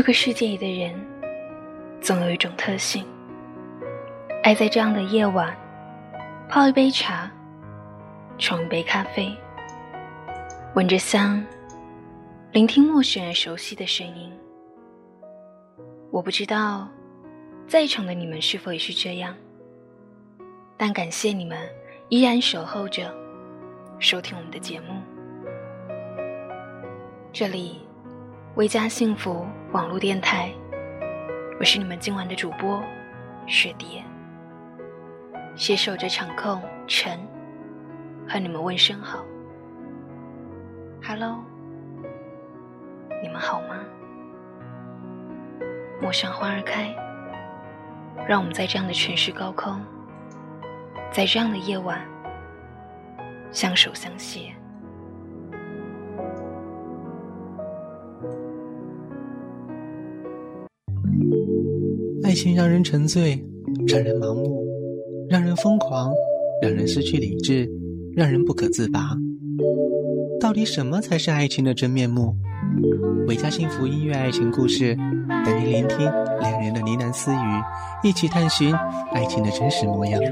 这个世界里的人，总有一种特性，爱在这样的夜晚，泡一杯茶，冲一杯咖啡，闻着香，聆听陌生人熟悉的声音。我不知道，在场的你们是否也是这样，但感谢你们依然守候着，收听我们的节目。这里。微家幸福网络电台，我是你们今晚的主播雪蝶，携手着场控陈，和你们问声好，Hello，你们好吗？陌上花儿开，让我们在这样的城市高空，在这样的夜晚，相守相携。爱情让人沉醉，让人盲目，让人疯狂，让人失去理智，让人不可自拔。到底什么才是爱情的真面目？维家幸福音乐爱情故事，等你聆听两人的呢喃私语，一起探寻爱情的真实模样。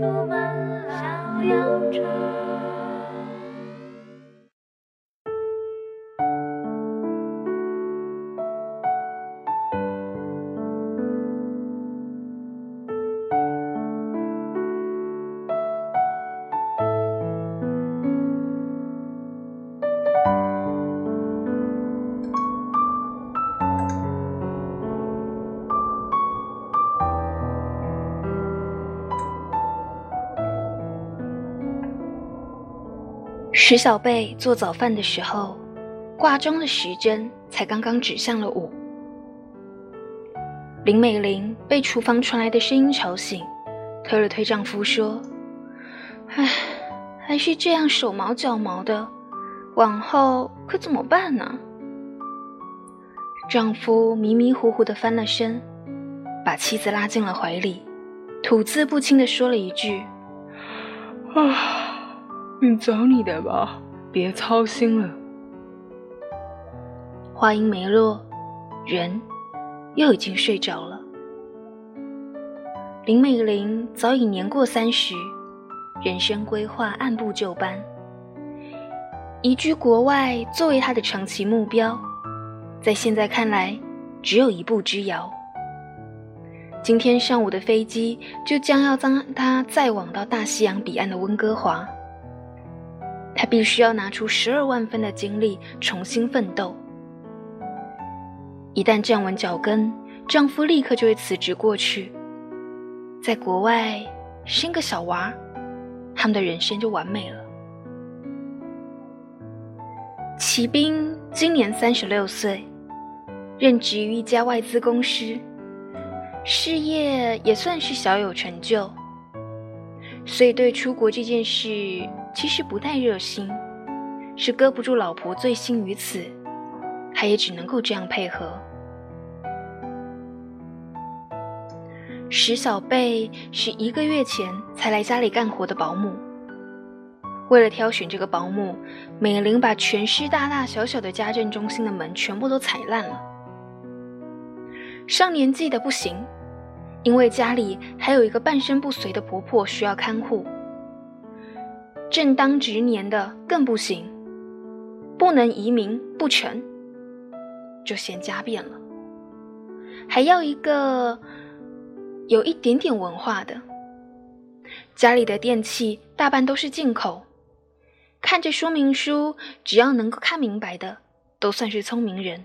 石小贝做早饭的时候，挂钟的时针才刚刚指向了五。林美玲被厨房传来的声音吵醒，推了推丈夫说：“唉，还是这样手忙脚毛的，往后可怎么办呢？”丈夫迷迷糊糊的翻了身，把妻子拉进了怀里，吐字不清的说了一句：“啊。”你找你的吧，别操心了。话音没落，人又已经睡着了。林美玲早已年过三十，人生规划按部就班，移居国外作为她的长期目标，在现在看来只有一步之遥。今天上午的飞机就将要将她载往到大西洋彼岸的温哥华。她必须要拿出十二万分的精力重新奋斗。一旦站稳脚跟，丈夫立刻就会辞职过去，在国外生个小娃，他们的人生就完美了。骑兵今年三十六岁，任职于一家外资公司，事业也算是小有成就，所以对出国这件事。其实不太热心，是搁不住老婆醉心于此，他也只能够这样配合。石小贝是一个月前才来家里干活的保姆，为了挑选这个保姆，美玲把全市大大小小的家政中心的门全部都踩烂了。上年纪的不行，因为家里还有一个半身不遂的婆婆需要看护。正当值年的更不行，不能移民不成，就先家变了。还要一个有一点点文化的，家里的电器大半都是进口，看着说明书，只要能够看明白的，都算是聪明人。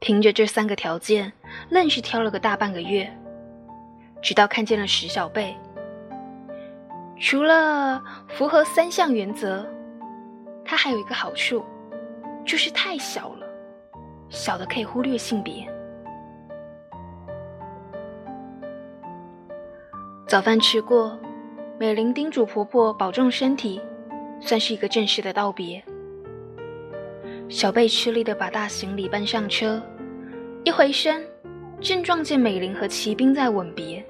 凭着这三个条件，愣是挑了个大半个月，直到看见了石小贝。除了符合三项原则，它还有一个好处，就是太小了，小的可以忽略性别。早饭吃过，美玲叮嘱婆婆保重身体，算是一个正式的道别。小贝吃力的把大行李搬上车，一回身，正撞见美玲和骑兵在吻别。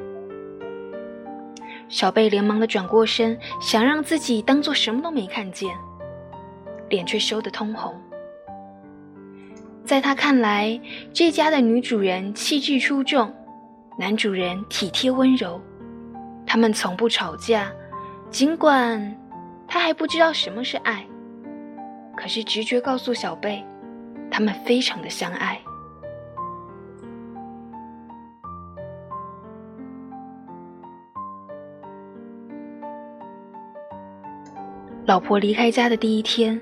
小贝连忙的转过身，想让自己当做什么都没看见，脸却羞得通红。在他看来，这家的女主人气质出众，男主人体贴温柔，他们从不吵架。尽管他还不知道什么是爱，可是直觉告诉小贝，他们非常的相爱。老婆离开家的第一天，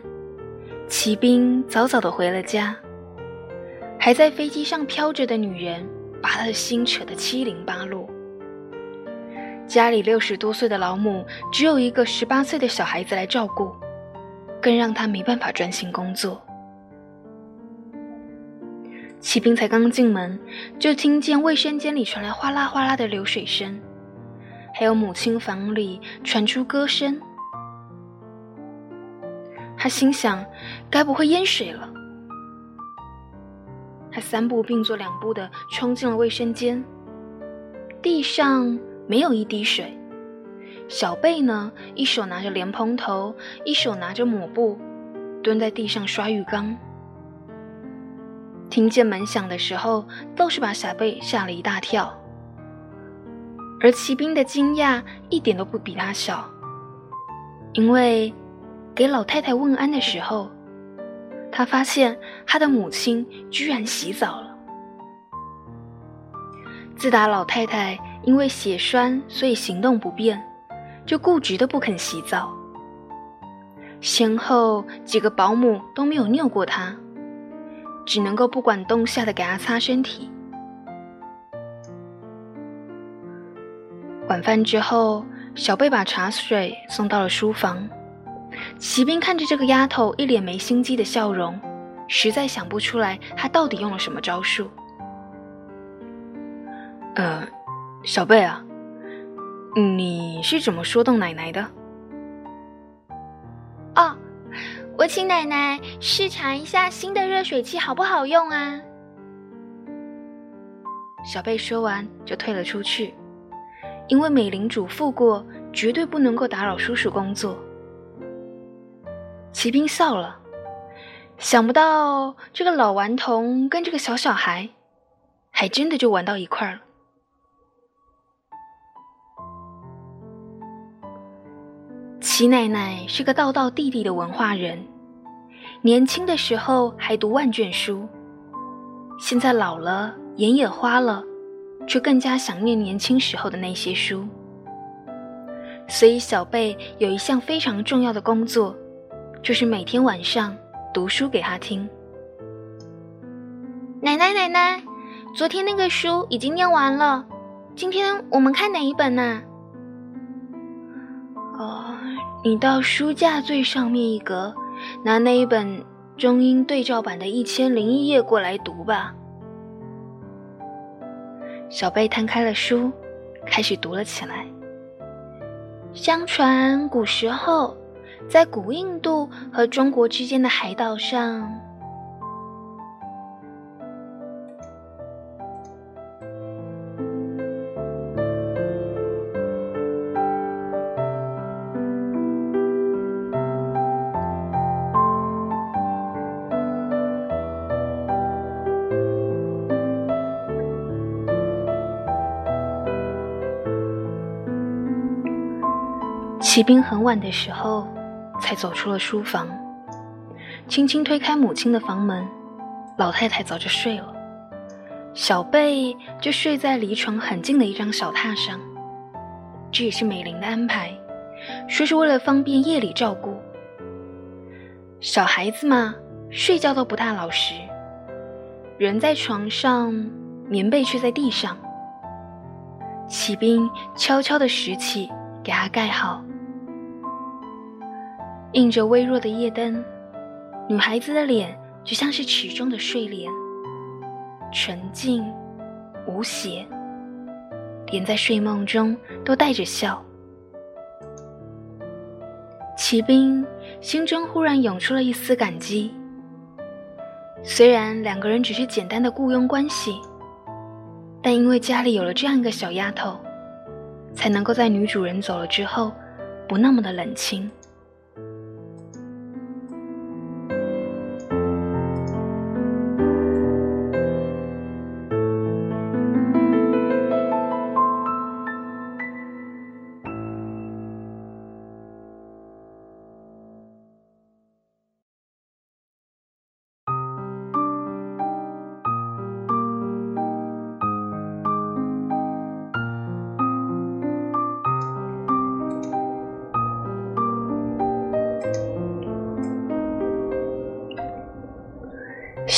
骑兵早早的回了家。还在飞机上飘着的女人，把他的心扯得七零八落。家里六十多岁的老母，只有一个十八岁的小孩子来照顾，更让他没办法专心工作。骑兵才刚进门，就听见卫生间里传来哗啦哗啦的流水声，还有母亲房里传出歌声。他心想，该不会淹水了？他三步并作两步的冲进了卫生间，地上没有一滴水。小贝呢，一手拿着莲蓬头，一手拿着抹布，蹲在地上刷浴缸。听见门响的时候，倒是把小贝吓了一大跳。而骑兵的惊讶一点都不比他小，因为给老太太问安的时候。他发现他的母亲居然洗澡了。自打老太太因为血栓，所以行动不便，就固执的不肯洗澡。先后几个保姆都没有拗过他，只能够不管冬夏的给他擦身体。晚饭之后，小贝把茶水送到了书房。骑兵看着这个丫头一脸没心机的笑容，实在想不出来她到底用了什么招数。呃，小贝啊，你是怎么说动奶奶的？哦，我请奶奶试尝一下新的热水器好不好用啊。小贝说完就退了出去，因为美玲嘱咐过，绝对不能够打扰叔叔工作。骑兵笑了，想不到这个老顽童跟这个小小孩，还真的就玩到一块儿了。齐奶奶是个道道地地的文化人，年轻的时候还读万卷书，现在老了眼也花了，却更加想念年轻时候的那些书。所以小贝有一项非常重要的工作。就是每天晚上读书给他听。奶奶，奶奶，昨天那个书已经念完了，今天我们看哪一本呢？哦，你到书架最上面一格，拿那一本中英对照版的《一千零一夜》过来读吧。小贝摊开了书，开始读了起来。相传古时候。在古印度和中国之间的海岛上。骑兵很晚的时候。才走出了书房，轻轻推开母亲的房门，老太太早就睡了，小贝就睡在离床很近的一张小榻上。这也是美玲的安排，说是为了方便夜里照顾。小孩子嘛，睡觉都不大老实，人在床上，棉被却在地上。骑兵悄悄地拾起，给他盖好。映着微弱的夜灯，女孩子的脸就像是池中的睡莲，纯净无邪，连在睡梦中都带着笑。骑兵心中忽然涌出了一丝感激。虽然两个人只是简单的雇佣关系，但因为家里有了这样一个小丫头，才能够在女主人走了之后，不那么的冷清。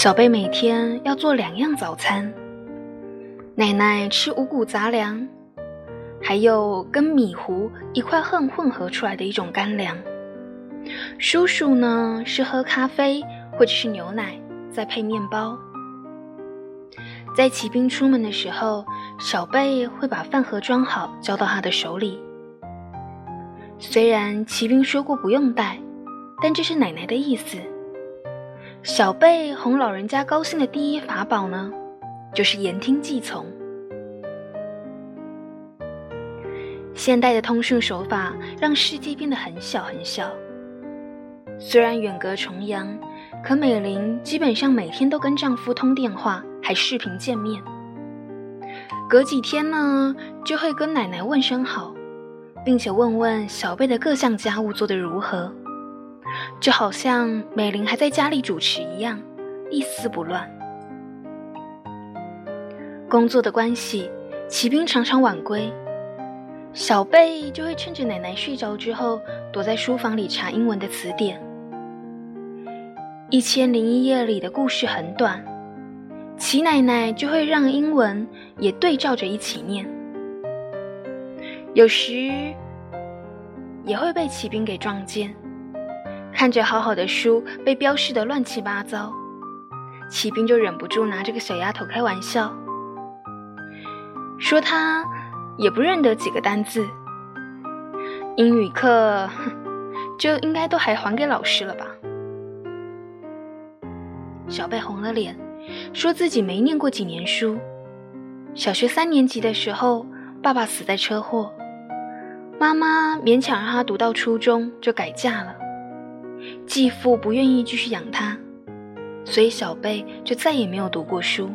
小贝每天要做两样早餐，奶奶吃五谷杂粮，还有跟米糊一块混混合出来的一种干粮。叔叔呢是喝咖啡或者是牛奶，再配面包。在骑兵出门的时候，小贝会把饭盒装好，交到他的手里。虽然骑兵说过不用带，但这是奶奶的意思。小贝哄老人家高兴的第一法宝呢，就是言听计从。现代的通讯手法让世界变得很小很小。虽然远隔重洋，可美玲基本上每天都跟丈夫通电话，还视频见面。隔几天呢，就会跟奶奶问声好，并且问问小贝的各项家务做得如何。就好像美玲还在家里主持一样，一丝不乱。工作的关系，骑兵常常晚归，小贝就会趁着奶奶睡着之后，躲在书房里查英文的词典。一千零一夜里的故事很短，齐奶奶就会让英文也对照着一起念，有时也会被骑兵给撞见。看着好好的书被标示的乱七八糟，骑兵就忍不住拿这个小丫头开玩笑，说她也不认得几个单字，英语课就应该都还还给老师了吧？小贝红了脸，说自己没念过几年书，小学三年级的时候，爸爸死在车祸，妈妈勉强让他读到初中就改嫁了。继父不愿意继续养他，所以小贝就再也没有读过书。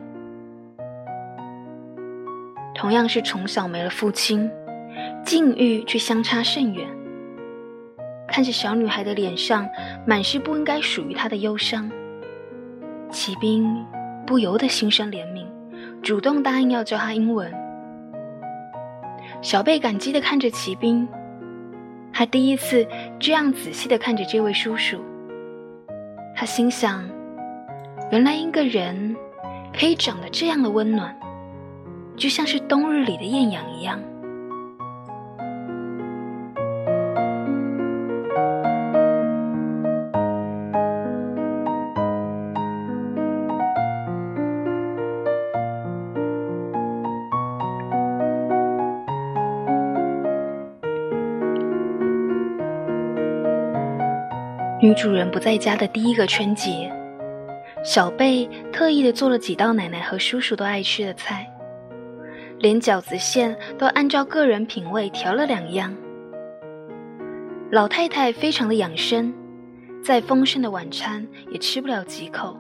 同样是从小没了父亲，境遇却相差甚远。看着小女孩的脸上满是不应该属于她的忧伤，骑兵不由得心生怜悯，主动答应要教她英文。小贝感激地看着骑兵。他第一次这样仔细的看着这位叔叔，他心想：原来一个人可以长得这样的温暖，就像是冬日里的艳阳一样。女主人不在家的第一个春节，小贝特意的做了几道奶奶和叔叔都爱吃的菜，连饺子馅都按照个人品味调了两样。老太太非常的养生，再丰盛的晚餐也吃不了几口。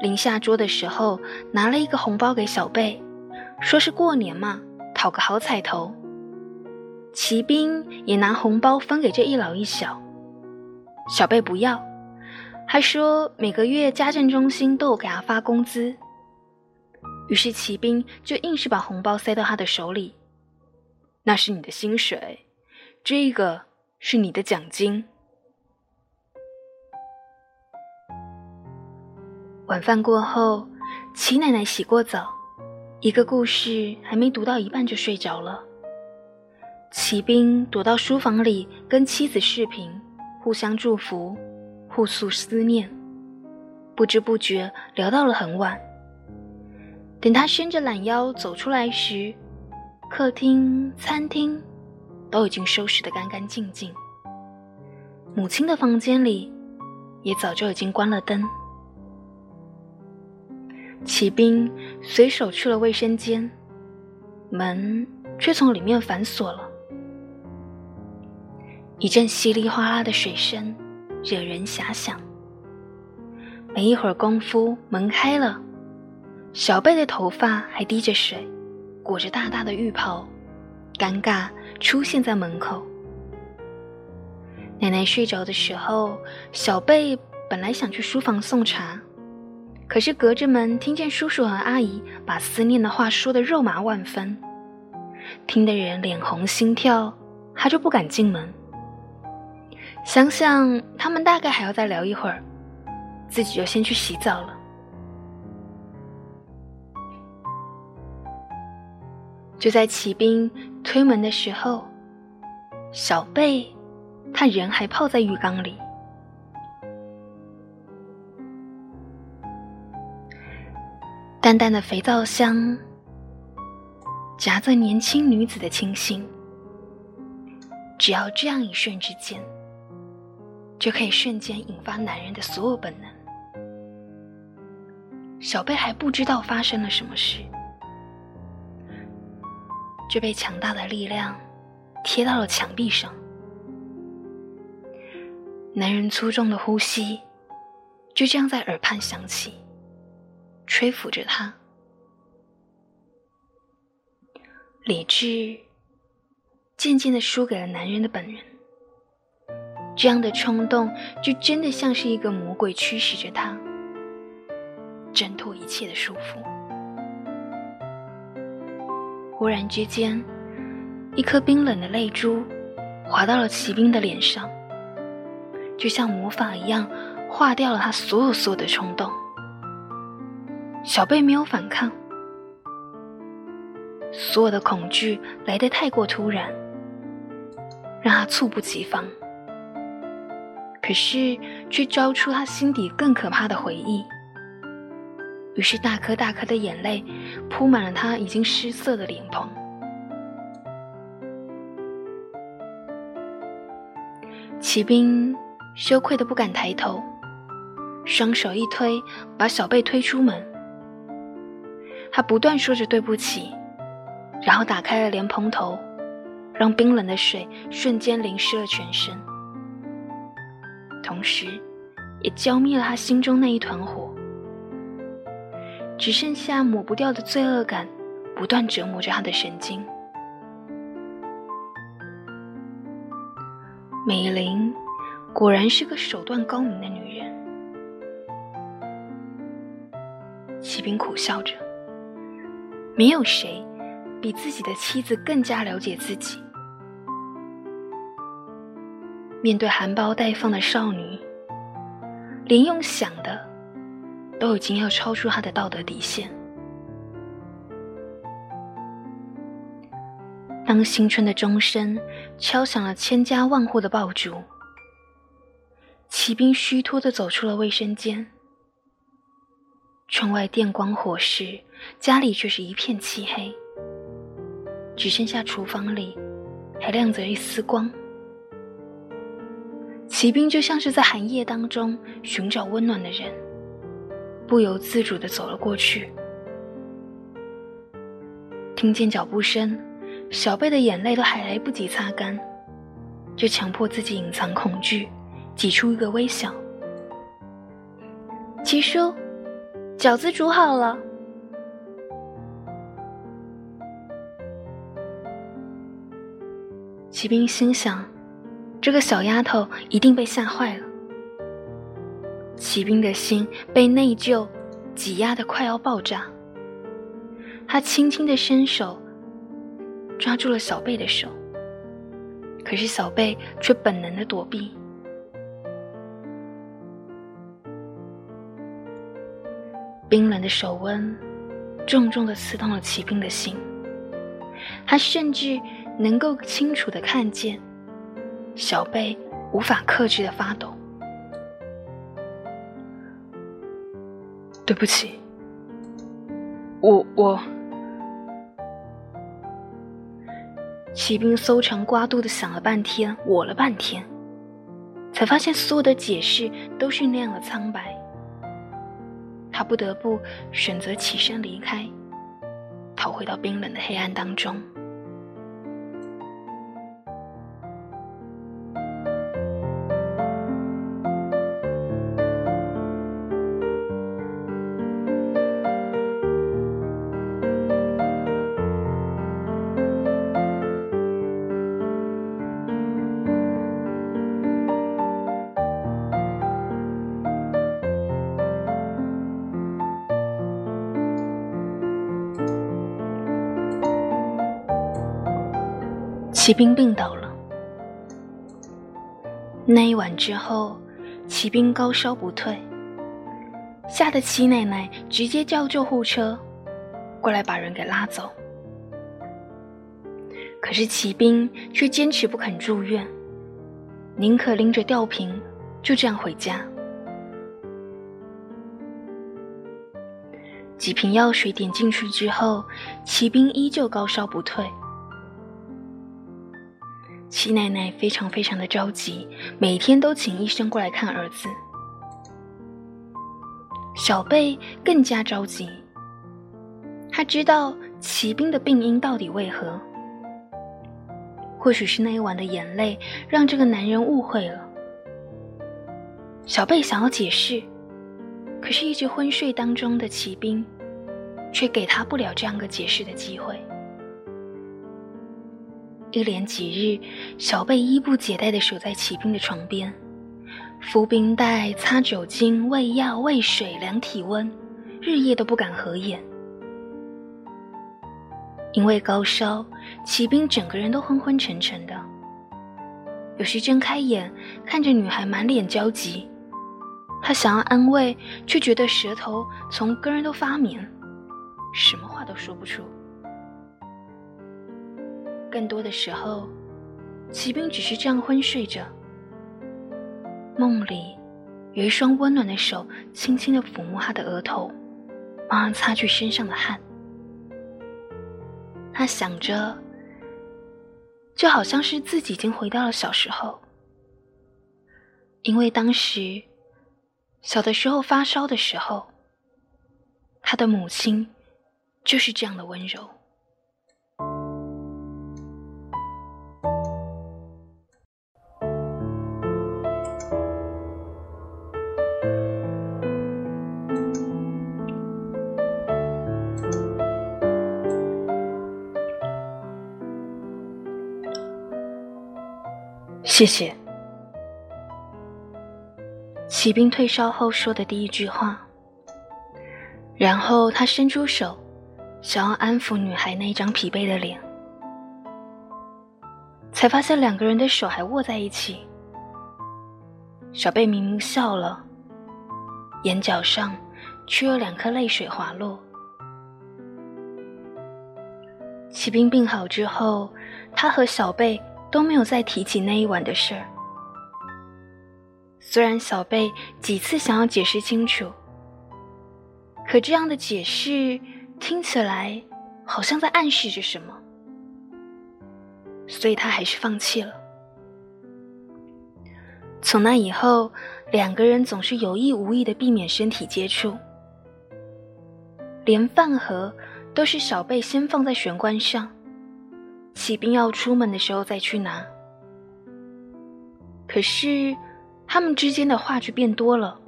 临下桌的时候，拿了一个红包给小贝，说是过年嘛，讨个好彩头。骑兵也拿红包分给这一老一小。小贝不要，还说每个月家政中心都有给他发工资。于是骑兵就硬是把红包塞到他的手里，那是你的薪水，这个是你的奖金。晚饭过后，齐奶奶洗过澡，一个故事还没读到一半就睡着了。骑兵躲到书房里跟妻子视频。互相祝福，互诉思念，不知不觉聊到了很晚。等他伸着懒腰走出来时，客厅、餐厅都已经收拾得干干净净。母亲的房间里也早就已经关了灯。骑兵随手去了卫生间，门却从里面反锁了。一阵稀里哗啦的水声，惹人遐想。没一会儿功夫，门开了，小贝的头发还滴着水，裹着大大的浴袍，尴尬出现在门口。奶奶睡着的时候，小贝本来想去书房送茶，可是隔着门听见叔叔和阿姨把思念的话说的肉麻万分，听得人脸红心跳，他就不敢进门。想想他们大概还要再聊一会儿，自己就先去洗澡了。就在骑兵推门的时候，小贝他人还泡在浴缸里。淡淡的肥皂香，夹着年轻女子的清新。只要这样一瞬之间，就可以瞬间引发男人的所有本能。小贝还不知道发生了什么事，就被强大的力量贴到了墙壁上。男人粗重的呼吸就这样在耳畔响起。吹拂着他，理智渐渐的输给了男人的本能。这样的冲动，就真的像是一个魔鬼驱使着他，挣脱一切的束缚。忽然之间，一颗冰冷的泪珠滑到了骑兵的脸上，就像魔法一样，化掉了他所有所有的冲动。小贝没有反抗，所有的恐惧来得太过突然，让他猝不及防。可是却招出他心底更可怕的回忆，于是大颗大颗的眼泪铺满了他已经失色的脸庞。骑兵羞愧的不敢抬头，双手一推，把小贝推出门。他不断说着对不起，然后打开了莲蓬头，让冰冷的水瞬间淋湿了全身，同时，也浇灭了他心中那一团火。只剩下抹不掉的罪恶感，不断折磨着他的神经。美玲果然是个手段高明的女人，骑兵苦笑着。没有谁比自己的妻子更加了解自己。面对含苞待放的少女，连用想的都已经要超出他的道德底线。当新春的钟声敲响了千家万户的爆竹，骑兵虚脱的走出了卫生间。窗外电光火石，家里却是一片漆黑，只剩下厨房里还亮着一丝光。骑兵就像是在寒夜当中寻找温暖的人，不由自主的走了过去。听见脚步声，小贝的眼泪都还来不及擦干，就强迫自己隐藏恐惧，挤出一个微笑。齐叔。饺子煮好了，骑兵心想：这个小丫头一定被吓坏了。骑兵的心被内疚挤压的快要爆炸，他轻轻的伸手抓住了小贝的手，可是小贝却本能的躲避。冰冷的手温，重重的刺痛了骑兵的心。他甚至能够清楚的看见，小贝无法克制的发抖。对不起，我我。骑兵搜肠刮肚的想了半天，我了半天，才发现所有的解释都是那样的苍白。他不得不选择起身离开，逃回到冰冷的黑暗当中。骑兵病倒了。那一晚之后，骑兵高烧不退，吓得齐奶奶直接叫救护车过来把人给拉走。可是骑兵却坚持不肯住院，宁可拎着吊瓶就这样回家。几瓶药水点进去之后，骑兵依旧高烧不退。齐奶奶非常非常的着急，每天都请医生过来看儿子。小贝更加着急，他知道骑兵的病因到底为何。或许是那一晚的眼泪让这个男人误会了。小贝想要解释。可是，一直昏睡当中的骑兵，却给他不了这样个解释的机会。一连几日，小贝衣不解带的守在骑兵的床边，敷冰袋、擦酒精、喂药、喂水、量体温，日夜都不敢合眼。因为高烧，骑兵整个人都昏昏沉沉的。有时睁开眼，看着女孩满脸焦急。他想要安慰，却觉得舌头从根儿都发棉，什么话都说不出。更多的时候，骑兵只是这样昏睡着，梦里有一双温暖的手轻轻的抚摸他的额头，帮他擦去身上的汗。他想着，就好像是自己已经回到了小时候，因为当时。小的时候发烧的时候，他的母亲就是这样的温柔。谢谢。骑兵退烧后说的第一句话，然后他伸出手，想要安抚女孩那张疲惫的脸，才发现两个人的手还握在一起。小贝明明笑了，眼角上却有两颗泪水滑落。骑兵病好之后，他和小贝都没有再提起那一晚的事儿。虽然小贝几次想要解释清楚，可这样的解释听起来好像在暗示着什么，所以他还是放弃了。从那以后，两个人总是有意无意的避免身体接触，连饭盒都是小贝先放在玄关上，骑兵要出门的时候再去拿。可是。他们之间的话就变多了。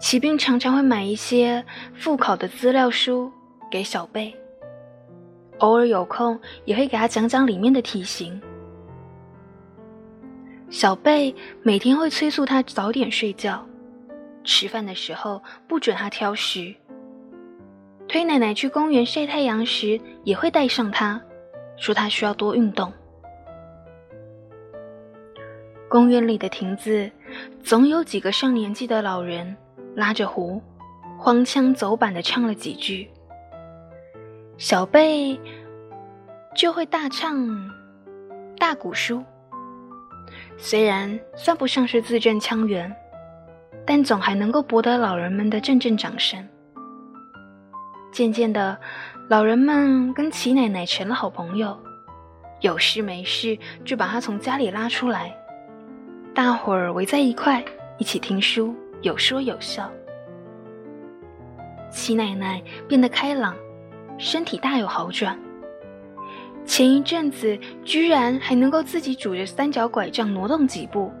骑兵常常会买一些复考的资料书给小贝，偶尔有空也会给他讲讲里面的题型。小贝每天会催促他早点睡觉，吃饭的时候不准他挑食。推奶奶去公园晒太阳时，也会带上他，说他需要多运动。公园里的亭子，总有几个上年纪的老人拉着胡，荒腔走板的唱了几句。小贝就会大唱大鼓书，虽然算不上是字正腔圆，但总还能够博得老人们的阵阵掌声。渐渐的，老人们跟齐奶奶成了好朋友，有事没事就把她从家里拉出来。大伙儿围在一块，一起听书，有说有笑。齐奶奶变得开朗，身体大有好转。前一阵子，居然还能够自己拄着三角拐杖挪动几步，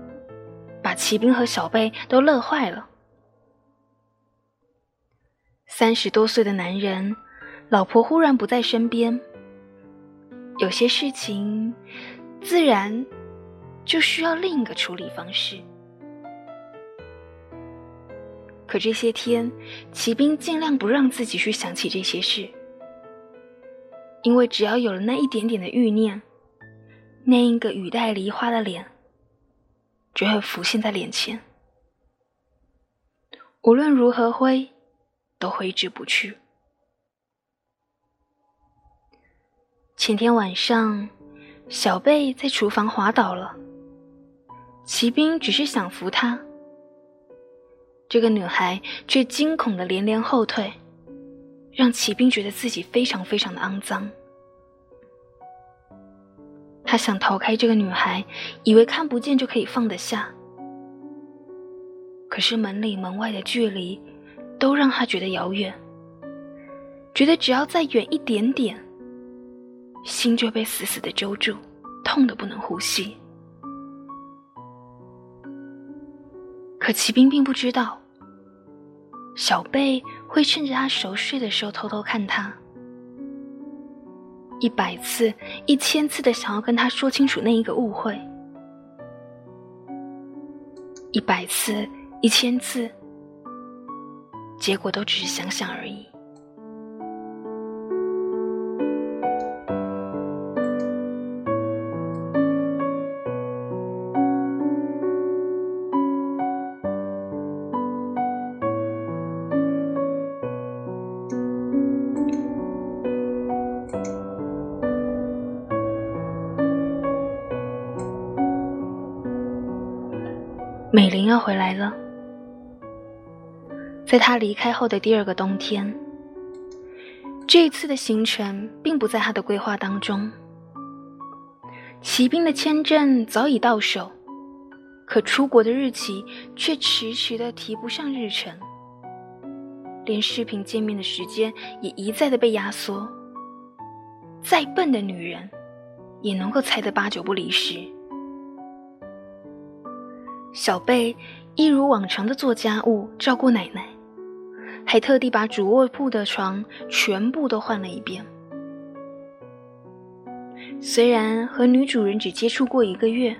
把骑兵和小贝都乐坏了。三十多岁的男人，老婆忽然不在身边，有些事情，自然。就需要另一个处理方式。可这些天，骑兵尽量不让自己去想起这些事，因为只要有了那一点点的欲念，那一个语带梨花的脸就会浮现在脸前。无论如何挥，都挥之不去。前天晚上，小贝在厨房滑倒了，骑兵只是想扶她，这个女孩却惊恐的连连后退，让骑兵觉得自己非常非常的肮脏。他想逃开这个女孩，以为看不见就可以放得下，可是门里门外的距离都让他觉得遥远，觉得只要再远一点点。心就被死死的揪住，痛得不能呼吸。可骑兵并不知道，小贝会趁着他熟睡的时候偷偷看他，一百次、一千次的想要跟他说清楚那一个误会，一百次、一千次，结果都只是想想而已。美玲要回来了，在他离开后的第二个冬天，这一次的行程并不在他的规划当中。骑兵的签证早已到手，可出国的日期却迟迟的提不上日程，连视频见面的时间也一再的被压缩。再笨的女人，也能够猜得八九不离十。小贝一如往常的做家务、照顾奶奶，还特地把主卧铺的床全部都换了一遍。虽然和女主人只接触过一个月，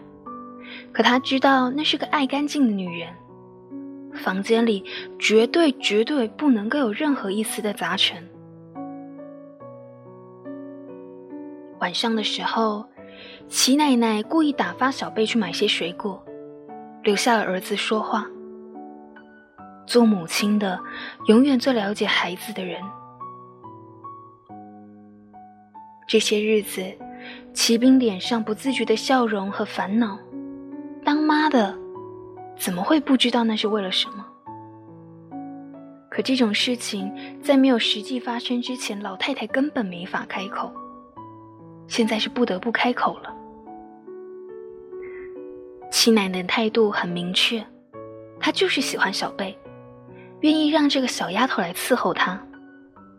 可他知道那是个爱干净的女人，房间里绝对绝对不能够有任何一丝的杂尘。晚上的时候，齐奶奶故意打发小贝去买些水果。留下了儿子说话。做母亲的，永远最了解孩子的人。这些日子，骑兵脸上不自觉的笑容和烦恼。当妈的，怎么会不知道那是为了什么？可这种事情在没有实际发生之前，老太太根本没法开口。现在是不得不开口了。七奶奶态度很明确，她就是喜欢小贝，愿意让这个小丫头来伺候他，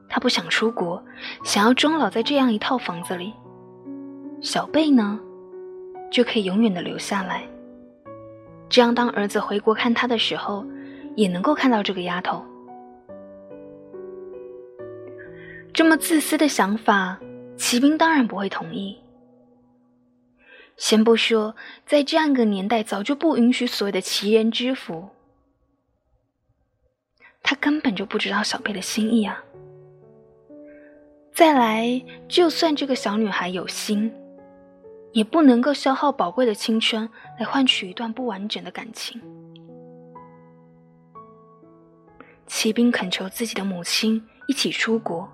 他不想出国，想要终老在这样一套房子里。小贝呢，就可以永远的留下来，这样当儿子回国看他的时候，也能够看到这个丫头。这么自私的想法，骑兵当然不会同意。先不说，在这样一个年代，早就不允许所谓的奇人之福。他根本就不知道小贝的心意啊！再来，就算这个小女孩有心，也不能够消耗宝贵的青春来换取一段不完整的感情。骑兵恳求自己的母亲一起出国，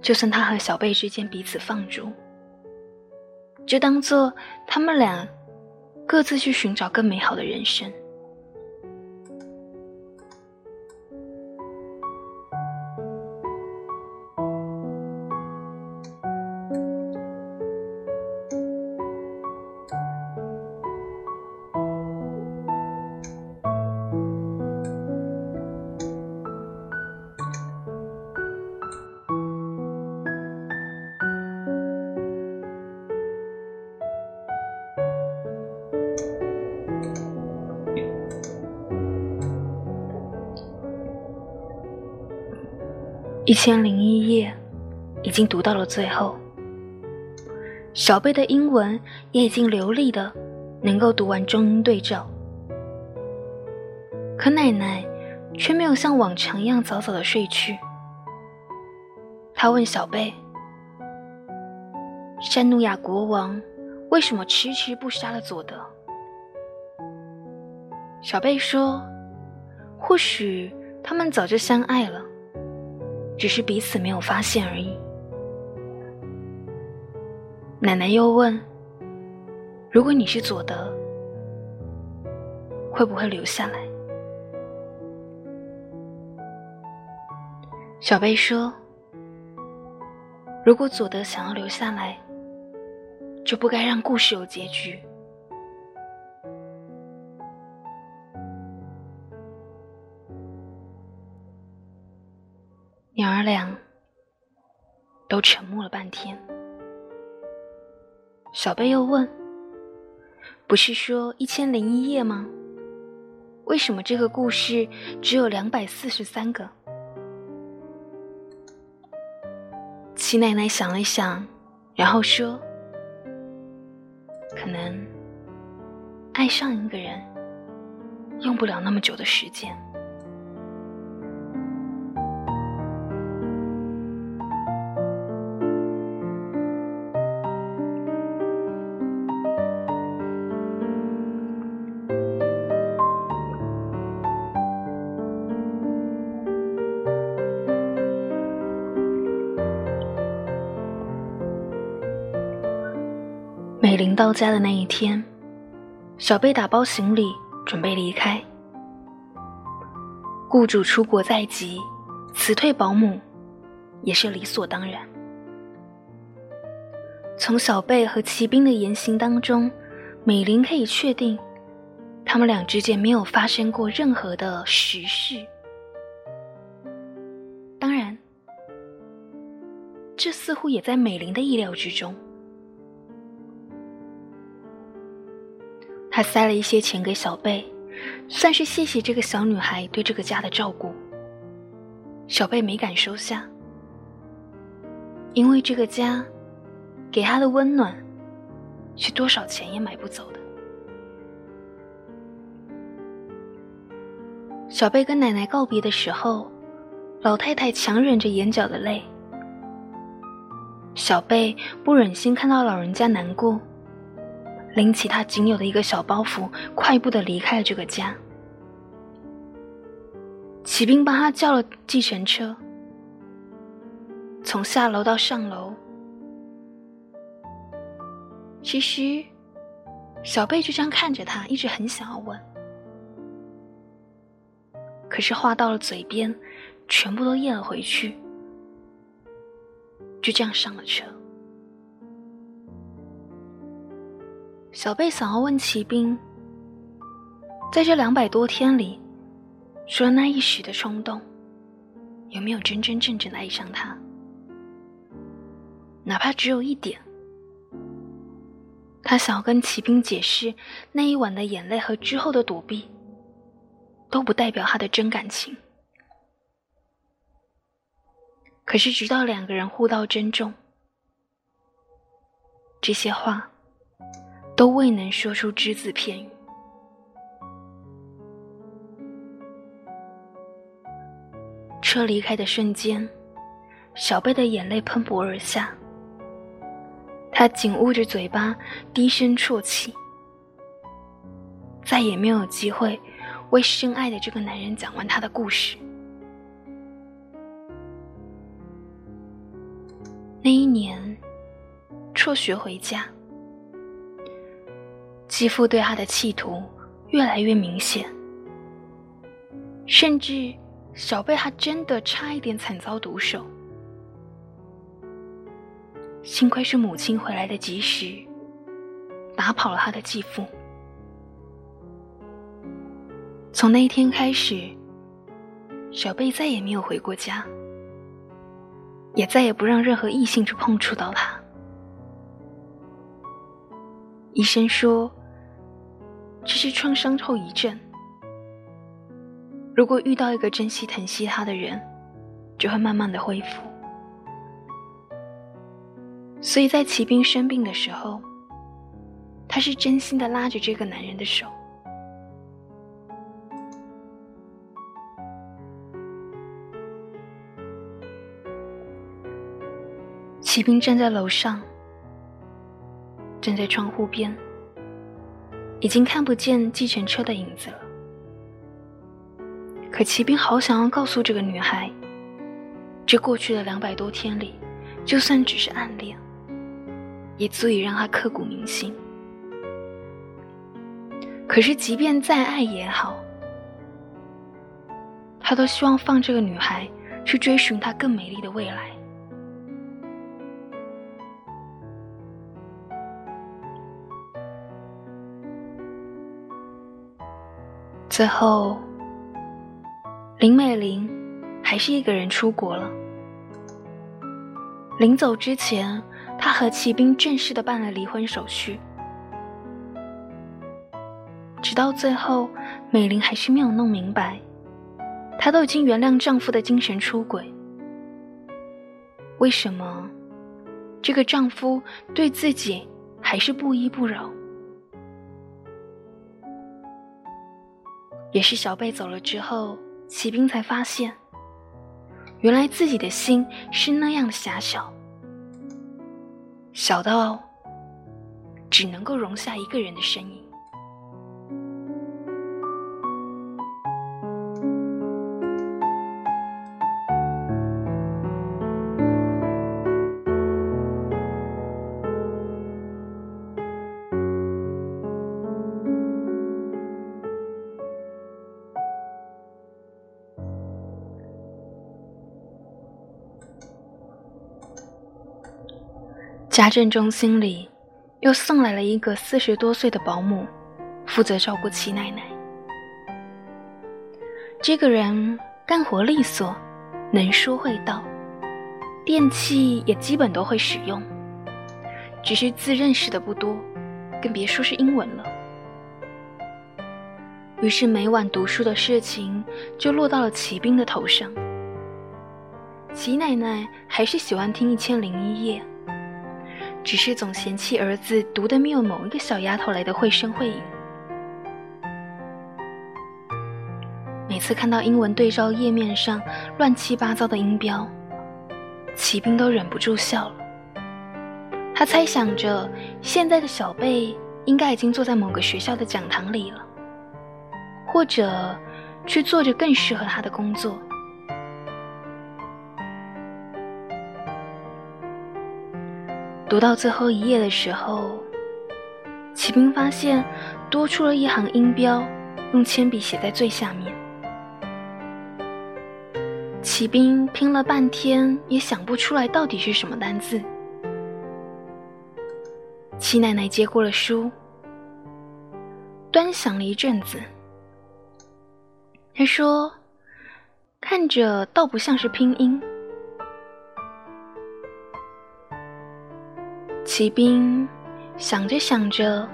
就算他和小贝之间彼此放逐。就当做他们俩各自去寻找更美好的人生。一千零一夜，已经读到了最后。小贝的英文也已经流利的，能够读完中英对照。可奶奶却没有像往常一样早早的睡去。她问小贝：“山努亚国王为什么迟迟不杀了佐德？”小贝说：“或许他们早就相爱了，只是彼此没有发现而已。奶奶又问：“如果你是佐德，会不会留下来？”小贝说：“如果佐德想要留下来，就不该让故事有结局。”娘儿俩都沉默了半天。小贝又问：“不是说一千零一夜吗？为什么这个故事只有两百四十三个？”齐奶奶想了想，然后说：“可能爱上一个人用不了那么久的时间。”到家的那一天，小贝打包行李准备离开。雇主出国在即，辞退保姆也是理所当然。从小贝和骑兵的言行当中，美玲可以确定，他们俩之间没有发生过任何的实事。当然，这似乎也在美玲的意料之中。他塞了一些钱给小贝，算是谢谢这个小女孩对这个家的照顾。小贝没敢收下，因为这个家给他的温暖，是多少钱也买不走的。小贝跟奶奶告别的时候，老太太强忍着眼角的泪。小贝不忍心看到老人家难过。拎起他仅有的一个小包袱，快步的离开了这个家。骑兵帮他叫了计程车，从下楼到上楼。其实，小贝就这样看着他，一直很想要问，可是话到了嘴边，全部都咽了回去，就这样上了车。小贝想要问骑兵，在这两百多天里，除了那一时的冲动，有没有真真正正的爱上他？哪怕只有一点。他想要跟骑兵解释，那一晚的眼泪和之后的躲避，都不代表他的真感情。可是，直到两个人互道珍重，这些话。都未能说出只字片语。车离开的瞬间，小贝的眼泪喷薄而下。他紧捂着嘴巴，低声啜泣，再也没有机会为深爱的这个男人讲完他的故事。那一年，辍学回家。继父对他的企图越来越明显，甚至小贝他真的差一点惨遭毒手。幸亏是母亲回来的及时，打跑了他的继父。从那一天开始，小贝再也没有回过家，也再也不让任何异性去碰触到他。医生说。这是创伤后遗症。如果遇到一个珍惜、疼惜他的人，就会慢慢的恢复。所以在骑兵生病的时候，他是真心的拉着这个男人的手。骑兵站在楼上，站在窗户边。已经看不见计程车的影子了，可骑兵好想要告诉这个女孩，这过去的两百多天里，就算只是暗恋，也足以让她刻骨铭心。可是，即便再爱也好，他都希望放这个女孩去追寻她更美丽的未来。最后，林美玲还是一个人出国了。临走之前，她和骑兵正式的办了离婚手续。直到最后，美玲还是没有弄明白，她都已经原谅丈夫的精神出轨，为什么这个丈夫对自己还是不依不饶？也是小贝走了之后，骑兵才发现，原来自己的心是那样的狭小，小到只能够容下一个人的身影。家政中心里，又送来了一个四十多岁的保姆，负责照顾齐奶奶。这个人干活利索，能说会道，电器也基本都会使用，只是字认识的不多，更别说是英文了。于是每晚读书的事情就落到了骑兵的头上。齐奶奶还是喜欢听《一千零一夜》。只是总嫌弃儿子读的没有某一个小丫头来的绘声绘影。每次看到英文对照页面上乱七八糟的音标，骑兵都忍不住笑了。他猜想着，现在的小贝应该已经坐在某个学校的讲堂里了，或者去做着更适合他的工作。读到最后一页的时候，骑兵发现多出了一行音标，用铅笔写在最下面。骑兵拼了半天也想不出来到底是什么单字。齐奶奶接过了书，端详了一阵子，她说：“看着倒不像是拼音。”骑兵想着想着，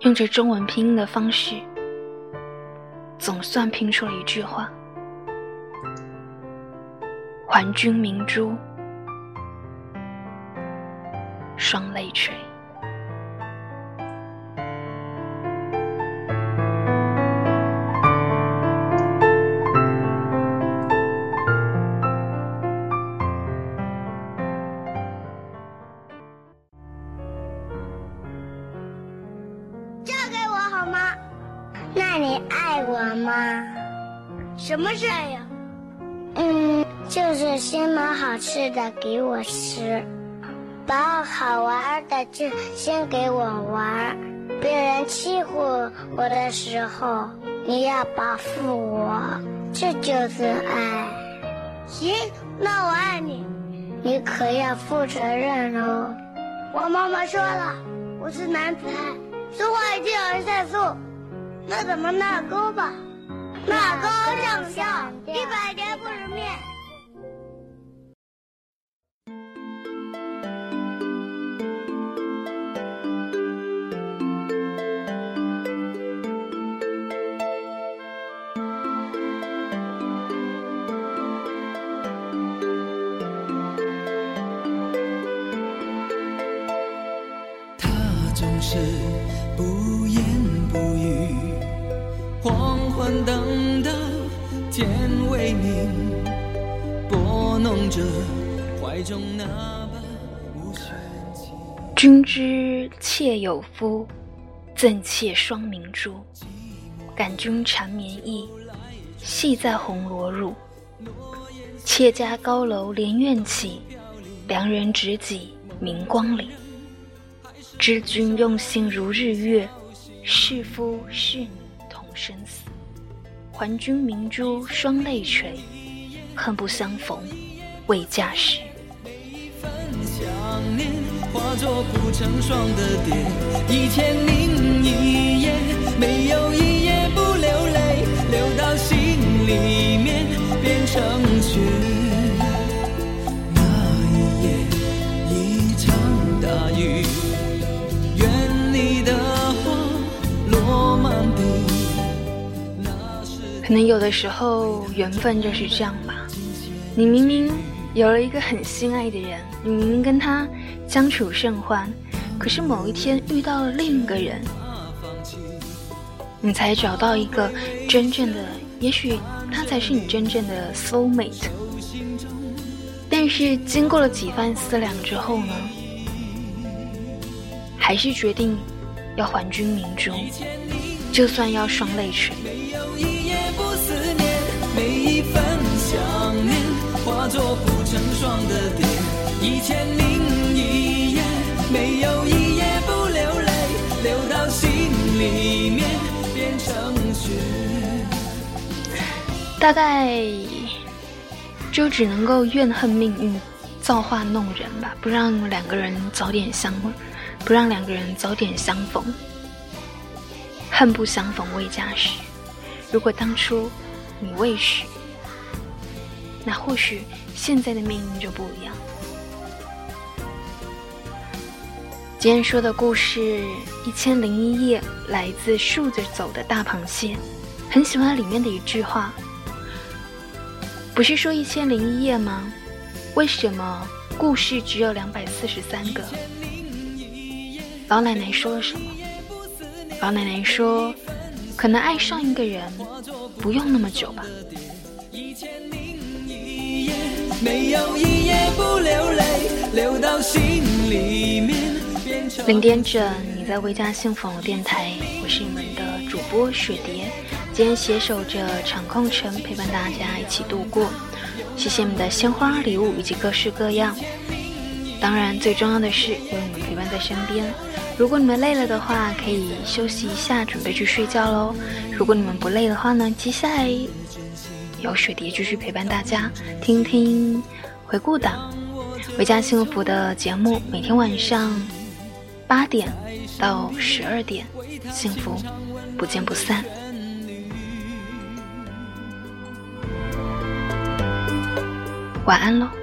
用着中文拼音的方式，总算拼出了一句话：“还君明珠，双泪垂。”的给我吃，把好玩的就先给我玩。别人欺负我的时候，你要保护我，这就是爱。行，那我爱你，你可要负责任哦。我妈妈说了，我是男子汉，说话一定要算数。那咱们纳钩吧。马高上校，一百年君知妾有夫，赠妾双明珠。感君缠绵意，系在红罗褥。妾家高楼连苑起，良人执戟明光里。知君用心如日月，是夫是女同生死。还君明珠双泪垂，恨不相逢未嫁时。分想念化作不成双的蝶，一千零一夜，没有一夜不流泪，流到心里面变成雪。那一夜，一场大雨，愿你的花落满地。可能有的时候，缘分就是这样吧。你明明有了一个很心爱的人，你明明跟他。相处甚欢，可是某一天遇到了另一个人，你才找到一个真正的，也许他才是你真正的 soul mate。但是经过了几番思量之后呢，还是决定要还君明珠，就算要双泪垂。没有一夜不作不成双的蝶。一千零一夜，没有一夜不流泪，流到心里面变成雪。大概就只能够怨恨命运造化弄人吧，不让两个人早点相，不让两个人早点相逢。恨不相逢未嫁时，如果当初你未许，那或许现在的命运就不一样。今天说的故事《一千零一夜》来自竖着走的大螃蟹，很喜欢里面的一句话。不是说一千零一夜吗？为什么故事只有两百四十三个？老奶奶说了什么？老奶奶说，可能爱上一个人不用那么久吧。没有一夜不流泪，流到心里面。零点整，你在微家幸福电台，我是你们的主播雪蝶。今天携手着场控城陪伴大家一起度过，谢谢你们的鲜花礼物以及各式各样。当然，最重要的是有你们陪伴在身边。如果你们累了的话，可以休息一下，准备去睡觉喽。如果你们不累的话呢，接下来有雪蝶继续陪伴大家，听听回顾的《回家幸福的节目，每天晚上。八点到十二点，幸福不见不散。晚安喽。